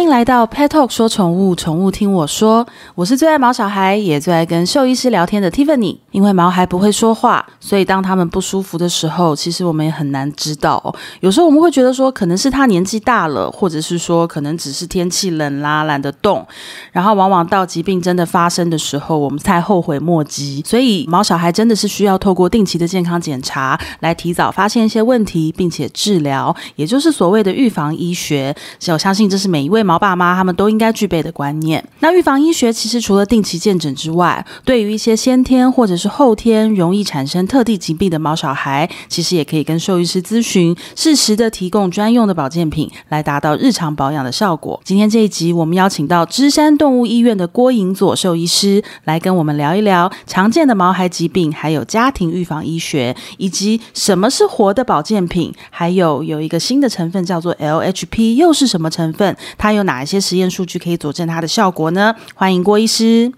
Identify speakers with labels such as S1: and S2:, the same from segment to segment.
S1: 欢迎来到 Pet Talk 说宠物，宠物听我说。我是最爱毛小孩，也最爱跟兽医师聊天的 Tiffany。因为毛孩不会说话，所以当他们不舒服的时候，其实我们也很难知道。有时候我们会觉得说，可能是他年纪大了，或者是说，可能只是天气冷啦，懒得动。然后往往到疾病真的发生的时候，我们才后悔莫及。所以毛小孩真的是需要透过定期的健康检查，来提早发现一些问题，并且治疗，也就是所谓的预防医学。我相信这是每一位。毛爸妈他们都应该具备的观念。那预防医学其实除了定期健诊之外，对于一些先天或者是后天容易产生特定疾病的毛小孩，其实也可以跟兽医师咨询，适时的提供专用的保健品，来达到日常保养的效果。今天这一集，我们邀请到芝山动物医院的郭颖佐兽医师来跟我们聊一聊常见的毛孩疾病，还有家庭预防医学，以及什么是活的保健品，还有有一个新的成分叫做 LHP，又是什么成分？它有有哪一些实验数据可以佐证它的效果呢？欢迎郭医师。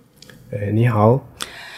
S2: 哎，你好，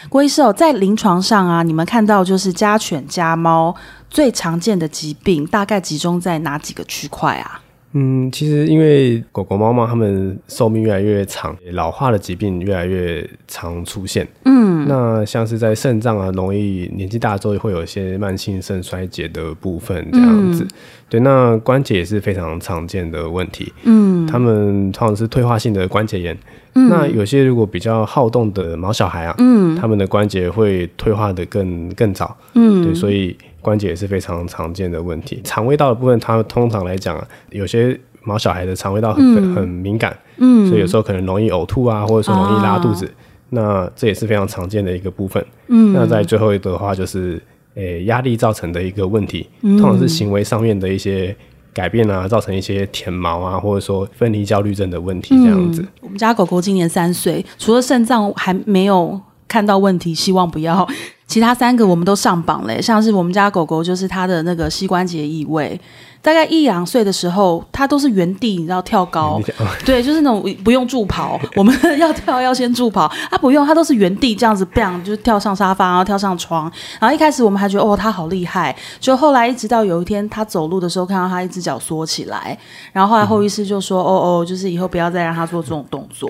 S1: 郭医师哦，在临床上啊，你们看到就是家犬、家猫最常见的疾病，大概集中在哪几个区块啊？
S2: 嗯，其实因为狗狗、猫猫它们寿命越来越长，老化的疾病越来越常出现。嗯，那像是在肾脏啊，容易年纪大之后会有一些慢性肾衰竭的部分这样子。嗯、对，那关节也是非常常见的问题。嗯，他们通常是退化性的关节炎。嗯，那有些如果比较好动的毛小孩啊，嗯，他们的关节会退化的更更早。嗯，对，所以。关节也是非常常见的问题。肠胃道的部分，它通常来讲啊，有些毛小孩的肠胃道很、嗯、很敏感，嗯，所以有时候可能容易呕吐啊，或者说容易拉肚子。啊、那这也是非常常见的一个部分。嗯，那在最后一个的话，就是诶压力造成的一个问题，通常是行为上面的一些改变啊，造成一些舔毛啊，或者说分离焦虑症的问题这样子。嗯、
S1: 我们家狗狗今年三岁，除了肾脏还没有看到问题，希望不要。其他三个我们都上榜嘞，像是我们家狗狗，就是它的那个膝关节异位。大概一两岁的时候，它都是原地，你知道跳高，对，就是那种不用助跑，我们要跳要先助跑，它不用，它都是原地这样子，bang 就跳上沙发，然后跳上床，然后一开始我们还觉得哦，它好厉害，就后来一直到有一天它走路的时候，看到它一只脚缩起来，然后后来后医师就说，哦哦，就是以后不要再让它做这种动作。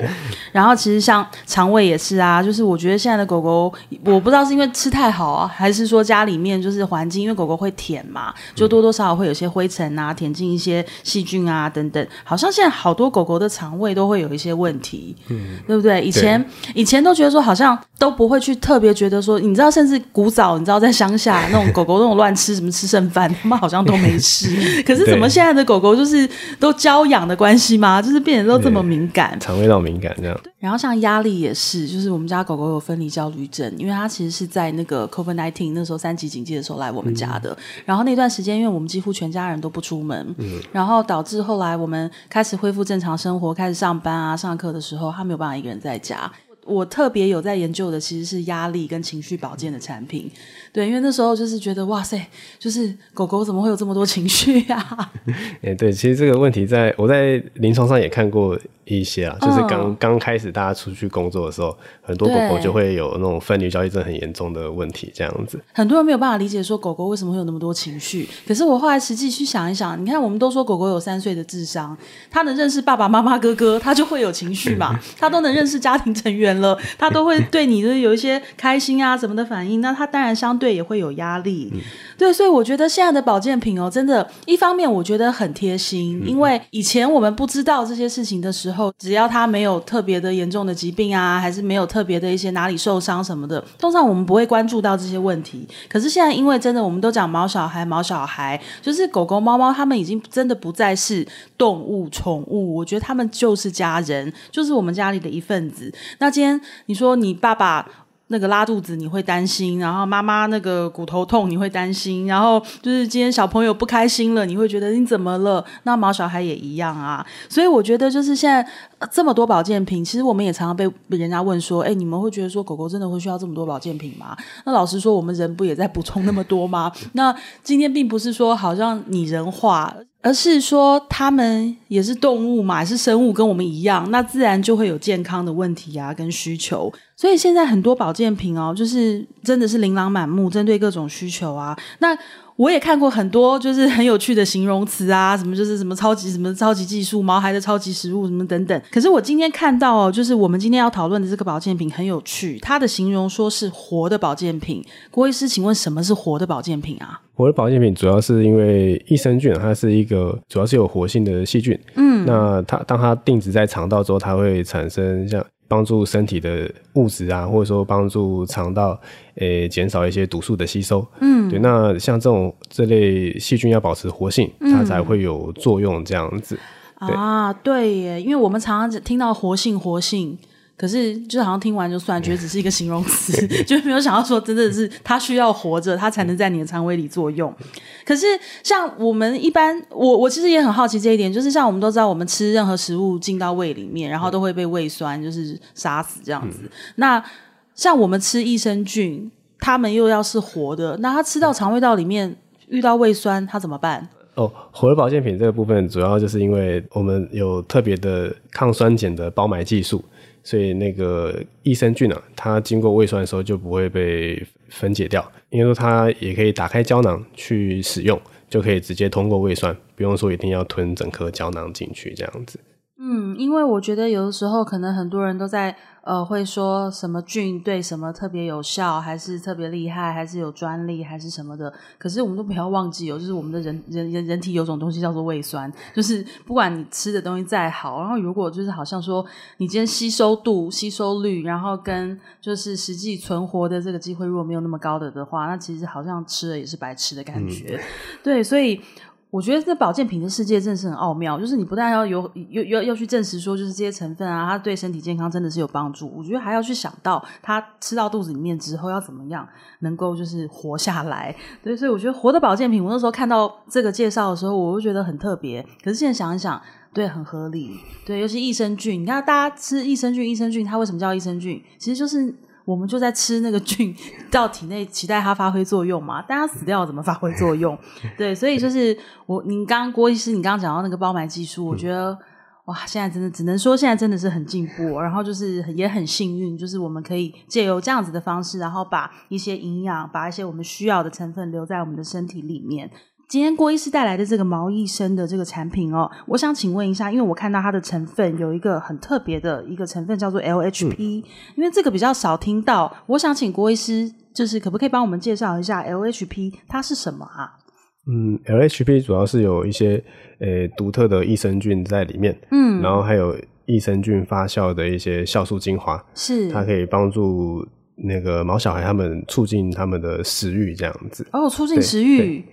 S1: 然后其实像肠胃也是啊，就是我觉得现在的狗狗，我不知道是因为吃太好啊，还是说家里面就是环境，因为狗狗会舔嘛，就多多少少会有些灰尘。啊，舔进一些细菌啊，等等，好像现在好多狗狗的肠胃都会有一些问题，嗯，对不对？以前以前都觉得说好像都不会去特别觉得说，你知道，甚至古早你知道在乡下那种狗狗那种乱吃什么吃剩饭，他们好像都没事。可是怎么现在的狗狗就是都娇养的关系吗？就是变得都这么敏感，
S2: 肠胃道敏感这样。
S1: 然后像压力也是，就是我们家狗狗有分离焦虑症，因为它其实是在那个 COVID nineteen 那时候三级警戒的时候来我们家的。嗯、然后那段时间，因为我们几乎全家人都不出门，嗯、然后导致后来我们开始恢复正常生活，开始上班啊、上课的时候，他没有办法一个人在家。我特别有在研究的其实是压力跟情绪保健的产品，对，因为那时候就是觉得哇塞，就是狗狗怎么会有这么多情绪呀、啊？
S2: 哎、欸，对，其实这个问题在我在临床上也看过。一些啊，就是刚刚、嗯、开始大家出去工作的时候，很多狗狗就会有那种分离焦虑症很严重的问题，这样子。
S1: 很多人没有办法理解说狗狗为什么会有那么多情绪，可是我后来实际去想一想，你看我们都说狗狗有三岁的智商，它能认识爸爸妈妈哥哥，它就会有情绪嘛，它都能认识家庭成员了，他都会对你的有一些开心啊什么的反应，那他当然相对也会有压力。嗯、对，所以我觉得现在的保健品哦，真的，一方面我觉得很贴心，因为以前我们不知道这些事情的时候。只要他没有特别的严重的疾病啊，还是没有特别的一些哪里受伤什么的，通常我们不会关注到这些问题。可是现在，因为真的我们都讲毛小孩，毛小孩就是狗狗、猫猫，他们已经真的不再是动物、宠物，我觉得他们就是家人，就是我们家里的一份子。那今天你说你爸爸。那个拉肚子你会担心，然后妈妈那个骨头痛你会担心，然后就是今天小朋友不开心了，你会觉得你怎么了？那毛小孩也一样啊。所以我觉得就是现在这么多保健品，其实我们也常常被人家问说，哎，你们会觉得说狗狗真的会需要这么多保健品吗？那老实说，我们人不也在补充那么多吗？那今天并不是说好像拟人化。而是说，他们也是动物嘛，也是生物，跟我们一样，那自然就会有健康的问题啊，跟需求。所以现在很多保健品哦，就是真的是琳琅满目，针对各种需求啊。那我也看过很多就是很有趣的形容词啊，什么就是什么超级什么超级技术、毛孩的超级食物什么等等。可是我今天看到哦，就是我们今天要讨论的这个保健品很有趣，它的形容说是活的保健品。郭医师，请问什么是活的保健品啊？
S2: 活的保健品主要是因为益生菌，它是一个主要是有活性的细菌。嗯，那它当它定植在肠道之后，它会产生像。帮助身体的物质啊，或者说帮助肠道诶减少一些毒素的吸收。嗯，对。那像这种这类细菌要保持活性，它才会有作用这样子。
S1: 嗯、啊，对耶，因为我们常常听到活性，活性。可是，就好像听完就算，觉得只是一个形容词，就没有想到说，真的是它需要活着，它才能在你的肠胃里作用。可是，像我们一般，我我其实也很好奇这一点，就是像我们都知道，我们吃任何食物进到胃里面，然后都会被胃酸就是杀死这样子。嗯、那像我们吃益生菌，它们又要是活的，那它吃到肠胃道里面遇到胃酸，它怎么办？
S2: 哦，活的保健品这个部分，主要就是因为我们有特别的抗酸碱的包埋技术。所以那个益生菌呢、啊，它经过胃酸的时候就不会被分解掉，因为说它也可以打开胶囊去使用，就可以直接通过胃酸，不用说一定要吞整颗胶囊进去这样子。
S1: 嗯，因为我觉得有的时候可能很多人都在。呃，会说什么菌对什么特别有效，还是特别厉害，还是有专利，还是什么的？可是我们都不要忘记哦，就是我们的人人人人体有种东西叫做胃酸，就是不管你吃的东西再好，然后如果就是好像说你今天吸收度、吸收率，然后跟就是实际存活的这个机会如果没有那么高的的话，那其实好像吃了也是白吃的感觉。嗯、对，所以。我觉得这保健品的世界真的是很奥妙，就是你不但要有要要要去证实说，就是这些成分啊，它对身体健康真的是有帮助。我觉得还要去想到它吃到肚子里面之后要怎么样能够就是活下来。对，所以我觉得活的保健品，我那时候看到这个介绍的时候，我就觉得很特别。可是现在想一想，对，很合理。对，尤其益生菌，你看大家吃益生菌，益生菌它为什么叫益生菌？其实就是。我们就在吃那个菌到体内，期待它发挥作用嘛。但它死掉怎么发挥作用？对，所以就是我，您刚刚郭医师，你刚刚讲到那个包埋技术，我觉得哇，现在真的只能说现在真的是很进步。然后就是也很幸运，就是我们可以借由这样子的方式，然后把一些营养，把一些我们需要的成分留在我们的身体里面。今天郭医师带来的这个毛益生的这个产品哦，我想请问一下，因为我看到它的成分有一个很特别的一个成分叫做 LHP，嗯，因为这个比较少听到，我想请郭医师就是可不可以帮我们介绍一下 LHP 它是什么啊？
S2: 嗯，LHP 主要是有一些呃独特的益生菌在里面，嗯，然后还有益生菌发酵的一些酵素精华，
S1: 是。
S2: 它可以帮助那个毛小孩他们促进他们的食欲这样子。
S1: 哦，促进食欲。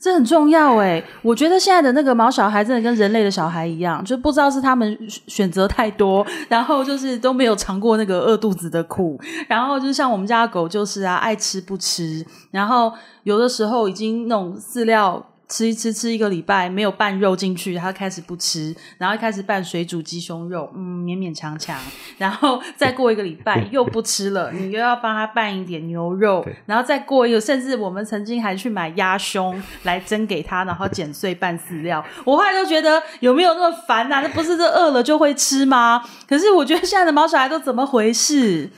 S1: 这很重要哎，我觉得现在的那个毛小孩真的跟人类的小孩一样，就不知道是他们选择太多，然后就是都没有尝过那个饿肚子的苦，然后就像我们家的狗就是啊，爱吃不吃，然后有的时候已经那种饲料。吃一吃，吃一个礼拜没有拌肉进去，他开始不吃，然后一开始拌水煮鸡胸肉，嗯，勉勉强强，然后再过一个礼拜又不吃了，你又要帮他拌一点牛肉，然后再过一个，甚至我们曾经还去买鸭胸来蒸给他，然后剪碎拌饲料。我后来就觉得有没有那么烦啊？那不是这饿了就会吃吗？可是我觉得现在的毛小孩都怎么回事？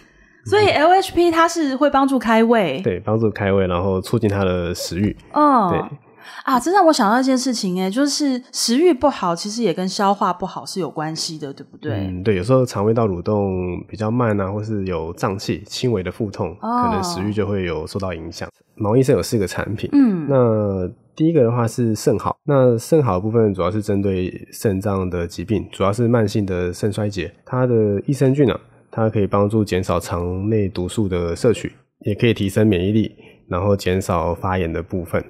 S1: 所以 LHP 它是会帮助开胃，
S2: 对，帮助开胃，然后促进他的食欲，
S1: 哦，
S2: 对。
S1: 啊，这让我想到一件事情诶，就是食欲不好，其实也跟消化不好是有关系的，对不对？
S2: 嗯，对，有时候肠胃道蠕动比较慢啊，或是有胀气、轻微的腹痛，哦，可能食欲就会有受到影响。毛医生有四个产品，嗯，那第一个的话是肾好，那肾好的部分主要是针对肾脏的疾病，主要是慢性的肾衰竭。它的益生菌呢，啊，它可以帮助减少肠内毒素的摄取，也可以提升免疫力，然后减少发炎的部分。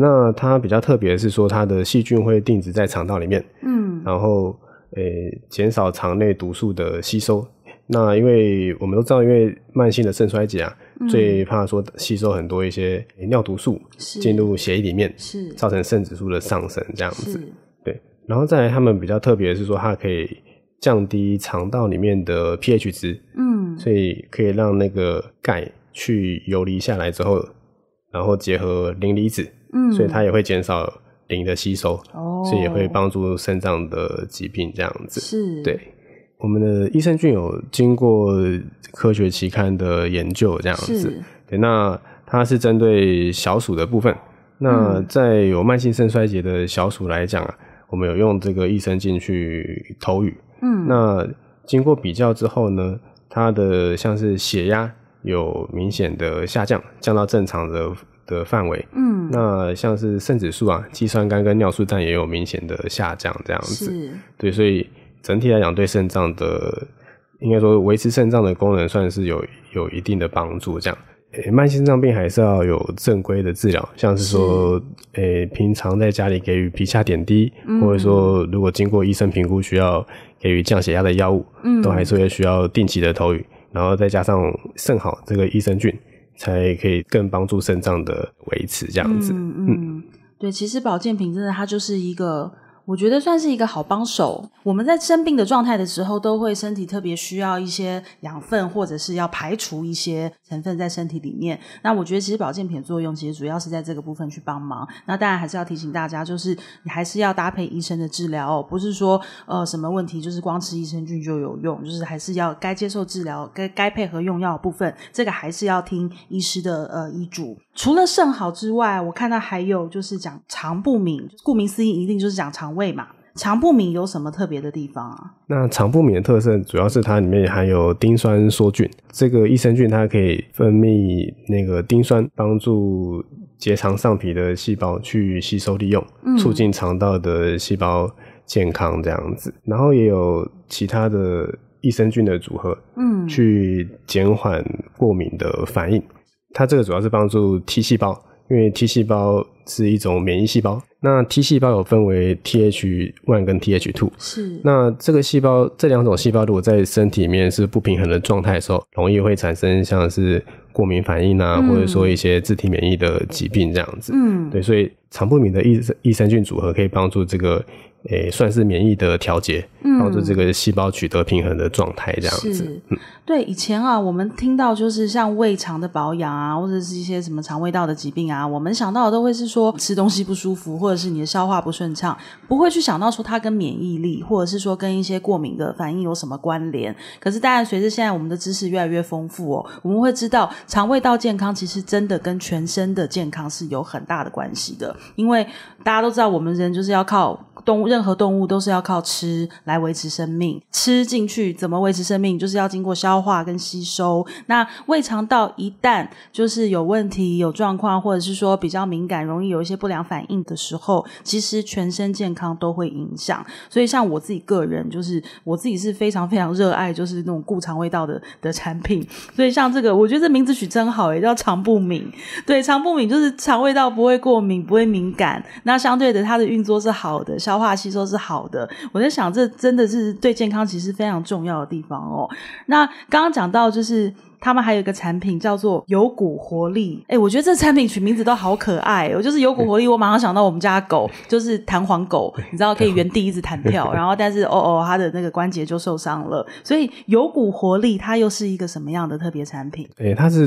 S2: 那它比较特别的是说，它的细菌会定植在肠道里面，嗯，然后诶减少肠内毒素的吸收。那因为我们都知道，因为慢性的肾衰竭啊，嗯、最怕说吸收很多一些尿毒素进入血液里面，是造成肾指数的上升这样子。对，然后再来，他们比较特别的是说，它可以降低肠道里面的 pH 值，嗯，所以可以让那个钙去游离下来之后，然后结合磷离子。嗯，所以它也会减少磷的吸收，哦，所以也会帮助肾脏的疾病这样子。是，对，我们的益生菌有经过科学期刊的研究这样子。对，那它是针对小鼠的部分，那在有慢性肾衰竭的小鼠来讲啊，我们有用这个益生菌去投予。嗯，那经过比较之后呢，它的像是血压有明显的下降，降到正常的的范围。嗯，那像是肾指数啊、肌酸酐跟尿素氮也有明显的下降，这样子。对，所以整体来讲，对肾脏的应该说维持肾脏的功能算是有有一定的帮助，这样。欸、慢性肾脏病还是要有正规的治疗，像是说，诶、欸，平常在家里给予皮下点滴，嗯、或者说如果经过医生评估需要给予降血压的药物，嗯，都还是会需要定期的投予，然后再加上肾好这个益生菌，才可以更帮助肾脏的维持这样子。嗯嗯，
S1: 嗯，对，其实保健品真的它就是一个。我觉得算是一个好帮手。我们在生病的状态的时候，都会身体特别需要一些养分，或者是要排除一些成分在身体里面。那我觉得其实保健品的作用其实主要是在这个部分去帮忙。那当然还是要提醒大家，就是你还是要搭配医生的治疗哦，不是说呃什么问题就是光吃益生菌就有用，就是还是要该接受治疗、该该配合用药的部分，这个还是要听医师的呃医嘱。除了肾好之外，我看到还有就是讲肠不敏，顾名思义，一定就是讲肠胃嘛。肠不敏有什么特别的地方啊？
S2: 那肠不敏的特色主要是它里面含有丁酸梭菌，这个益生菌它可以分泌那个丁酸，帮助结肠上皮的细胞去吸收利用，嗯、促进肠道的细胞健康这样子。然后也有其他的益生菌的组合，嗯，去减缓过敏的反应。它这个主要是帮助 T 细胞，因为 T 细胞是一种免疫细胞。那 T 细胞有分为 Th one 跟 Th two，是。那这个细胞这两种细胞如果在身体里面是不平衡的状态的时候，容易会产生像是过敏反应啊，嗯、或者说一些自体免疫的疾病这样子。嗯，对，所以肠不敏的益益生菌组合可以帮助这个。诶、欸，算是免疫的调节，帮助这个细胞取得平衡的状态，这样子。嗯、
S1: 对，以前啊，我们听到就是像胃肠的保养啊，或者是一些什么肠胃道的疾病啊，我们想到的都会是说吃东西不舒服，或者是你的消化不顺畅，不会去想到说它跟免疫力，或者是说跟一些过敏的反应有什么关联。可是，当然随着现在我们的知识越来越丰富哦，我们会知道肠胃道健康其实真的跟全身的健康是有很大的关系的，因为大家都知道我们人就是要靠。动物，任何动物都是要靠吃来维持生命，吃进去怎么维持生命？就是要经过消化跟吸收。那胃肠道一旦就是有问题、有状况，或者是说比较敏感，容易有一些不良反应的时候，其实全身健康都会影响。所以像我自己个人，就是我自己是非常非常热爱，就是那种顾肠胃道的的产品。所以像这个，我觉得这名字取真好，也叫肠不敏。对，肠不敏就是肠胃道不会过敏，不会敏感。那相对的，它的运作是好的，消化吸收是好的，我在想，这真的是对健康其实非常重要的地方哦。那刚刚讲到就是。他们还有一个产品叫做有骨活力，哎，我觉得这产品取名字都好可爱我。就是有骨活力，我马上想到我们家狗，就是弹簧狗，你知道可以原地一直弹跳，然后但是哦哦，它的那个关节就受伤了。所以有骨活力它又是一个什么样的特别产品？
S2: 哎，它是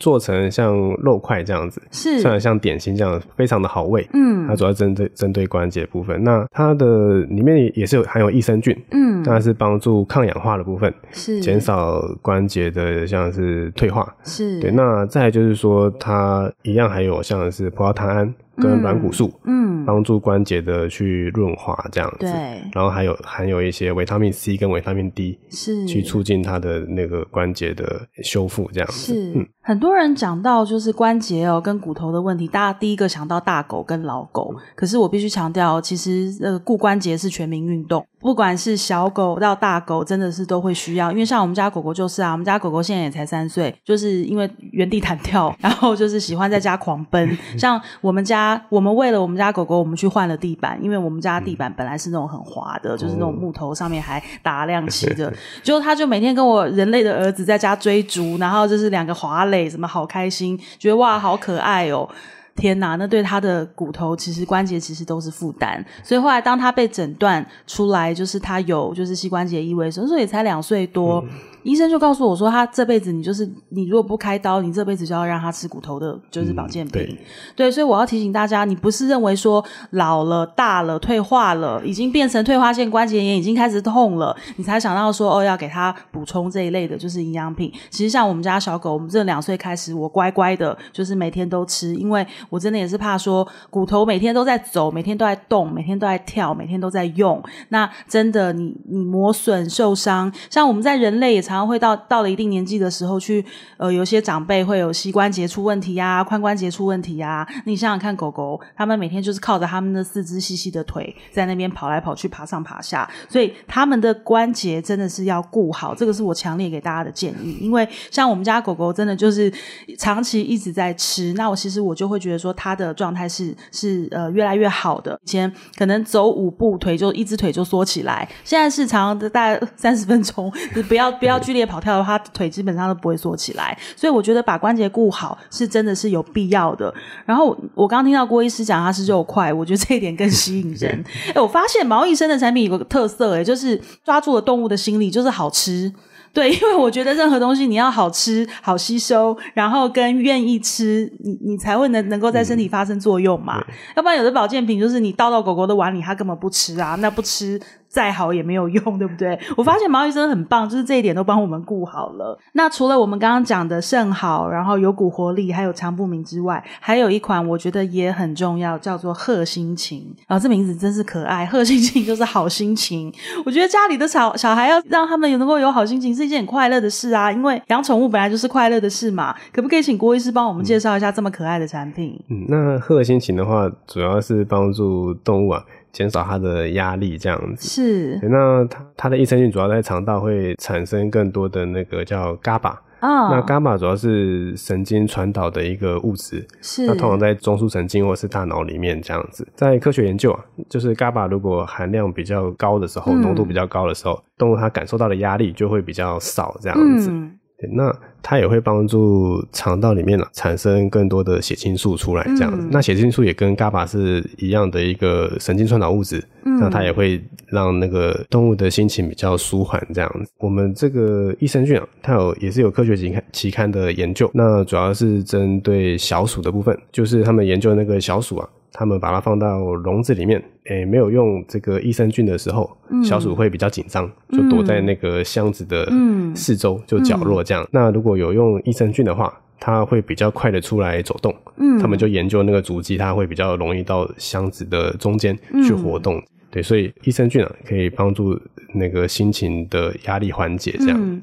S2: 做成像肉块这样子，是像像点心这样，非常的好味。嗯，它主要针对针对关节部分。那它的里面也是有含有益生菌，嗯，那是帮助抗氧化的部分，是减少关节的像。是退化，是对。那再来就是说，它一样还有像是葡萄糖胺。跟软骨素，嗯，帮助关节的去润滑这样子，对。然后还有含有一些维他命 C 跟维他命 D，是去促进它的那个关节的修复这样子。是，嗯，
S1: 很多人讲到就是关节哦跟骨头的问题，大家第一个想到大狗跟老狗。可是我必须强调，其实呃顾关节是全民运动，不管是小狗到大狗，真的是都会需要。因为像我们家狗狗就是啊，我们家狗狗现在也才三岁，就是因为原地弹跳，然后就是喜欢在家狂奔。像我们家。我们为了我们家狗狗，我们去换了地板，因为我们家地板本来是那种很滑的，就是那种木头上面还打亮漆的。就他就每天跟我人类的儿子在家追逐，然后就是两个滑垒，什么好开心，觉得哇好可爱哦！天哪，那对他的骨头其实关节其实都是负担。所以后来当他被诊断出来，就是他有就是膝关节异位，所以说也才两岁多。医生就告诉我说，他这辈子你就是你如果不开刀，你这辈子就要让他吃骨头的，就是保健品。嗯、对，对，所以我要提醒大家，你不是认为说老了、大了、退化了，已经变成退化性关节炎，已经开始痛了，你才想到说哦，要给他补充这一类的，就是营养品。其实像我们家小狗，我们这两岁开始，我乖乖的，就是每天都吃，因为我真的也是怕说骨头每天都在走，每天都在动，每天都在跳，每天都在用，那真的你你磨损受伤，像我们在人类也常。然后会到到了一定年纪的时候去，呃，有些长辈会有膝关节出问题呀、髋关节出问题呀、你想想看，狗狗他们每天就是靠着他们的四肢细细的腿在那边跑来跑去、爬上爬下，所以他们的关节真的是要顾好。这个是我强烈给大家的建议，因为像我们家狗狗真的就是长期一直在吃，那我其实我就会觉得说它的状态是是呃越来越好的。以前可能走五步腿就一只腿就缩起来，现在是常常的大概三十分钟，不要不要。剧烈跑跳的话，腿基本上都不会缩起来，所以我觉得把关节顾好是真的是有必要的。然后我刚刚听到郭医师讲他是肉块，我觉得这一点更吸引人。哎，我发现毛医生的产品有个特色，哎，就是抓住了动物的心理，就是好吃。对，因为我觉得任何东西你要好吃、好吸收，然后跟愿意吃，你你才会能能够在身体发生作用嘛。嗯、要不然有的保健品就是你倒到狗狗的碗里，它根本不吃啊，那不吃。再好也没有用，对不对？我发现毛医生很棒，就是这一点都帮我们顾好了。那除了我们刚刚讲的肾好，然后有股活力，还有肠不明之外，还有一款我觉得也很重要，叫做贺心情。啊，这名字真是可爱，贺心情就是好心情。我觉得家里的小小孩要让他们也能够有好心情，是一件很快乐的事啊。因为养宠物本来就是快乐的事嘛。可不可以请郭医师帮我们介绍一下这么可爱的产品？
S2: 嗯，那贺心情的话，主要是帮助动物啊。减少它的压力，这样子
S1: 是。
S2: 那它它的益生菌主要在肠道会产生更多的那个叫 GABA
S1: 啊。
S2: 那 GABA 主要是神经传导的一个物质，
S1: 是。
S2: 那通常在中枢神经或是大脑里面这样子。在科学研究啊，就是 GABA 如果含量比较高的时候，浓、嗯、度比较高的时候，动物它感受到的压力就会比较少，这样子。嗯对，那它也会帮助肠道里面啊产生更多的血清素出来，这样子。嗯、那血清素也跟 GABA 是一样的一个神经传导物质，嗯、那它也会让那个动物的心情比较舒缓，这样子。我们这个益生菌啊，它有也是有科学期刊期刊的研究，那主要是针对小鼠的部分，就是他们研究那个小鼠啊。他们把它放到笼子里面，诶、欸，没有用这个益生菌的时候，嗯、小鼠会比较紧张，就躲在那个箱子的四周，就角落这样。嗯、那如果有用益生菌的话，它会比较快的出来走动。嗯，他们就研究那个足迹，它会比较容易到箱子的中间去活动。嗯、对，所以益生菌啊，可以帮助那个心情的压力缓解这样。嗯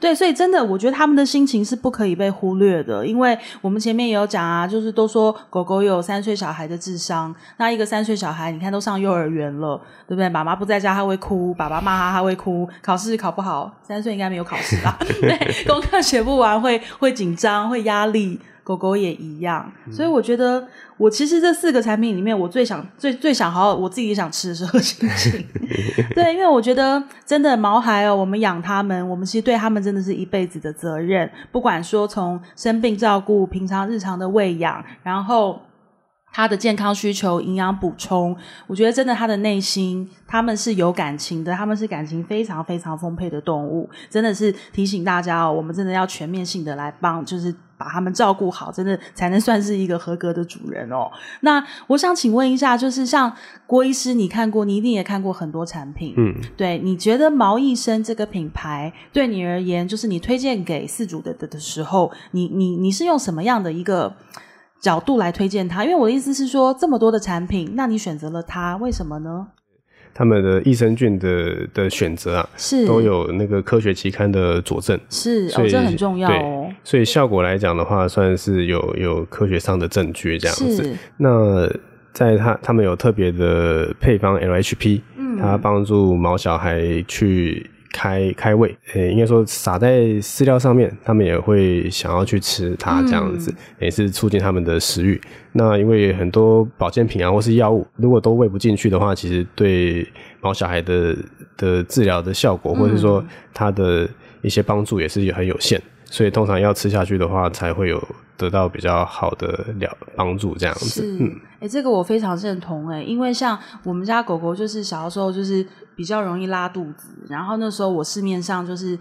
S1: 对，所以真的，我觉得他们的心情是不可以被忽略的，因为我们前面也有讲啊，就是都说狗狗有三岁小孩的智商，那一个三岁小孩，你看都上幼儿园了，对不对？妈妈不在家，他会哭；爸爸骂他，他会哭；考试考不好，三岁应该没有考试吧？对，功课写不完会会紧张，会压力。狗狗也一样，所以我觉得我其实这四个产品里面，我最想最最想好好，我自己想吃的是贺心情。对，因为我觉得真的毛孩哦，我们养他们，我们其实对他们真的是一辈子的责任。不管说从生病照顾、平常日常的喂养，然后他的健康需求、营养补充，我觉得真的他的内心他们是有感情的，他们是感情非常非常丰沛的动物。真的是提醒大家哦，我们真的要全面性的来帮，就是。把他们照顾好，真的才能算是一个合格的主人哦。那我想请问一下，就是像郭医师，你看过，你一定也看过很多产品，嗯，对，你觉得毛医生这个品牌对你而言，就是你推荐给饲主的的的时候，你你你是用什么样的一个角度来推荐它？因为我的意思是说，这么多的产品，那你选择了它，为什么呢？
S2: 他们的益生菌的的选择啊，
S1: 是
S2: 都有那个科学期刊的佐证，
S1: 是，哦、这很重要哦。
S2: 对，所以效果来讲的话，算是有有科学上的证据这样子。那在他他们有特别的配方 LHP，嗯，它帮助毛小孩去。开开胃，应该说撒在饲料上面，他们也会想要去吃它，这样子、嗯、也是促进他们的食欲。那因为很多保健品啊，或是药物，如果都喂不进去的话，其实对毛小孩的的治疗的效果，或者是说它的一些帮助，也是很有限。所以通常要吃下去的话，才会有得到比较好的了帮助这样子。是，嗯，
S1: 哎、欸，这个我非常认同哎、欸，因为像我们家狗狗，就是小的时候就是比较容易拉肚子，然后那时候我市面上就是。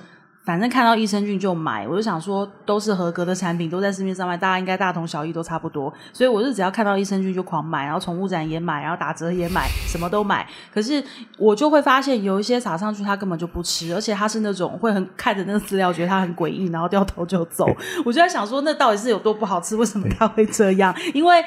S1: 反正看到益生菌就买，我就想说都是合格的产品，都在市面上卖，大家应该大同小异，都差不多。所以我是只要看到益生菌就狂买，然后宠物展也买，然后打折也买，什么都买。可是我就会发现有一些撒上去它根本就不吃，而且它是那种会很看着那个饲料觉得它很诡异，然后掉头就走。我就在想说，那到底是有多不好吃？为什么它会这样？因为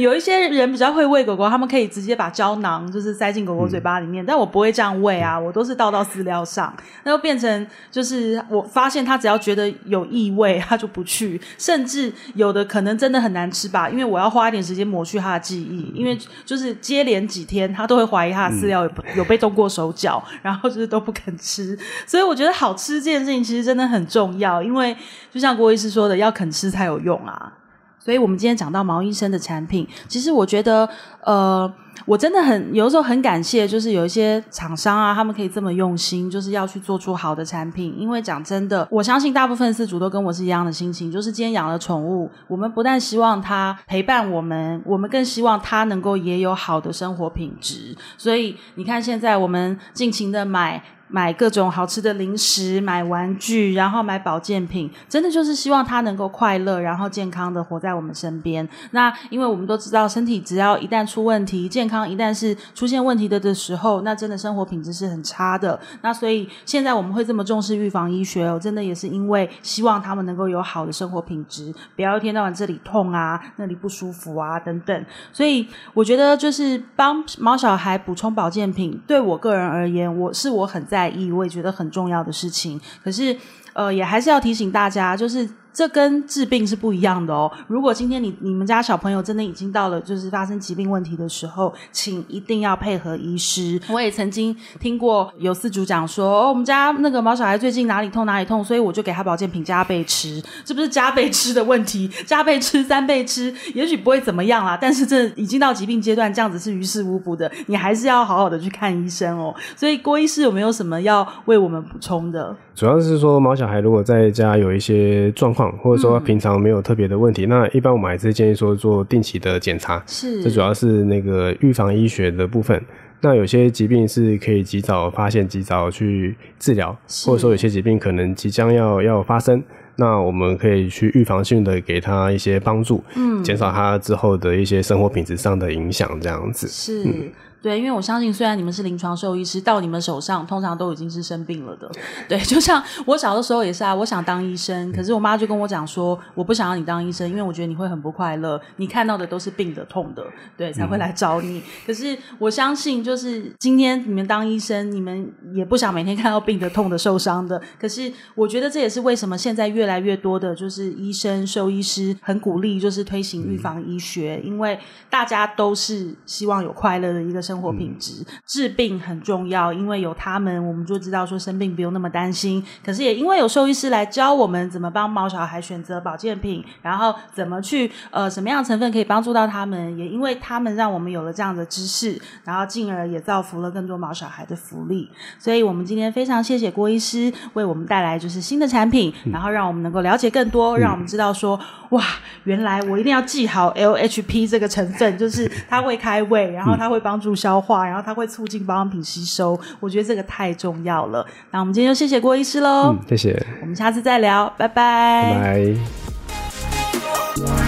S1: 有一些人比较会喂狗狗，他们可以直接把胶囊就是塞进狗狗嘴巴里面，但我不会这样喂啊，我都是倒到饲料上，那就变成就是。我发现他只要觉得有异味，他就不去。甚至有的可能真的很难吃吧，因为我要花一点时间抹去他的记忆。因为就是接连几天，他都会怀疑他的饲料有有被动过手脚，然后就是都不肯吃。所以我觉得好吃这件事情其实真的很重要，因为就像郭医师说的，要肯吃才有用啊。所以我们今天讲到毛医生的产品，其实我觉得呃。我真的很有时候很感谢，就是有一些厂商啊，他们可以这么用心，就是要去做出好的产品。因为讲真的，我相信大部分饲主都跟我是一样的心情，就是今天养了宠物，我们不但希望它陪伴我们，我们更希望它能够也有好的生活品质。所以你看，现在我们尽情的买。买各种好吃的零食，买玩具，然后买保健品，真的就是希望他能够快乐，然后健康的活在我们身边。那因为我们都知道，身体只要一旦出问题，健康一旦是出现问题的的时候，那真的生活品质是很差的。那所以现在我们会这么重视预防医学哦，真的也是因为希望他们能够有好的生活品质，不要一天到晚这里痛啊，那里不舒服啊等等。所以我觉得就是帮毛小孩补充保健品，对我个人而言，我是我很在意，我也觉得很重要的事情。可是，呃，也还是要提醒大家，就是。这跟治病是不一样的哦。如果今天你你们家小朋友真的已经到了就是发生疾病问题的时候，请一定要配合医师。我也曾经听过有饲主讲说，哦，我们家那个毛小孩最近哪里痛哪里痛，所以我就给他保健品加倍吃。这不是加倍吃的问题，加倍吃、三倍吃，也许不会怎么样啦。但是这已经到疾病阶段，这样子是于事无补的。你还是要好好的去看医生哦。所以郭医师有没有什么要为我们补充的？
S2: 主要是说毛小孩如果在家有一些状况。或者说平常没有特别的问题，嗯，那一般我们还是建议说做定期的检查。
S1: 是，
S2: 这主要是那个预防医学的部分。那有些疾病是可以及早发现、及早去治疗，或者说有些疾病可能即将要要发生，那我们可以去预防性的给他一些帮助，嗯，减少他之后的一些生活品质上的影响，这样子。
S1: 是。嗯对，因为我相信，虽然你们是临床兽医师，到你们手上通常都已经是生病了的。对，就像我小的时候也是啊，我想当医生，可是我妈就跟我讲说，我不想让你当医生，因为我觉得你会很不快乐，你看到的都是病的、痛的，对，才会来找你。嗯。可是我相信，就是今天你们当医生，你们也不想每天看到病的、痛的、受伤的。可是我觉得这也是为什么现在越来越多的，就是医生、兽医师很鼓励，就是推行预防医学，嗯，因为大家都是希望有快乐的一个生活。生活品质治病很重要，因为有他们，我们就知道说生病不用那么担心。可是也因为有兽医师来教我们怎么帮毛小孩选择保健品，然后怎么去呃什么样的成分可以帮助到他们，也因为他们让我们有了这样的知识，然后进而也造福了更多毛小孩的福利。所以我们今天非常谢谢郭医师为我们带来就是新的产品，然后让我们能够了解更多，让我们知道说哇，原来我一定要记好 LHP 这个成分，就是它会开胃，然后它会帮助。消化，然后它会促进保养品吸收，我觉得这个太重要了。那我们今天就谢谢郭医师喽，
S2: 嗯，谢谢，
S1: 我们下次再聊，拜拜，
S2: 拜拜。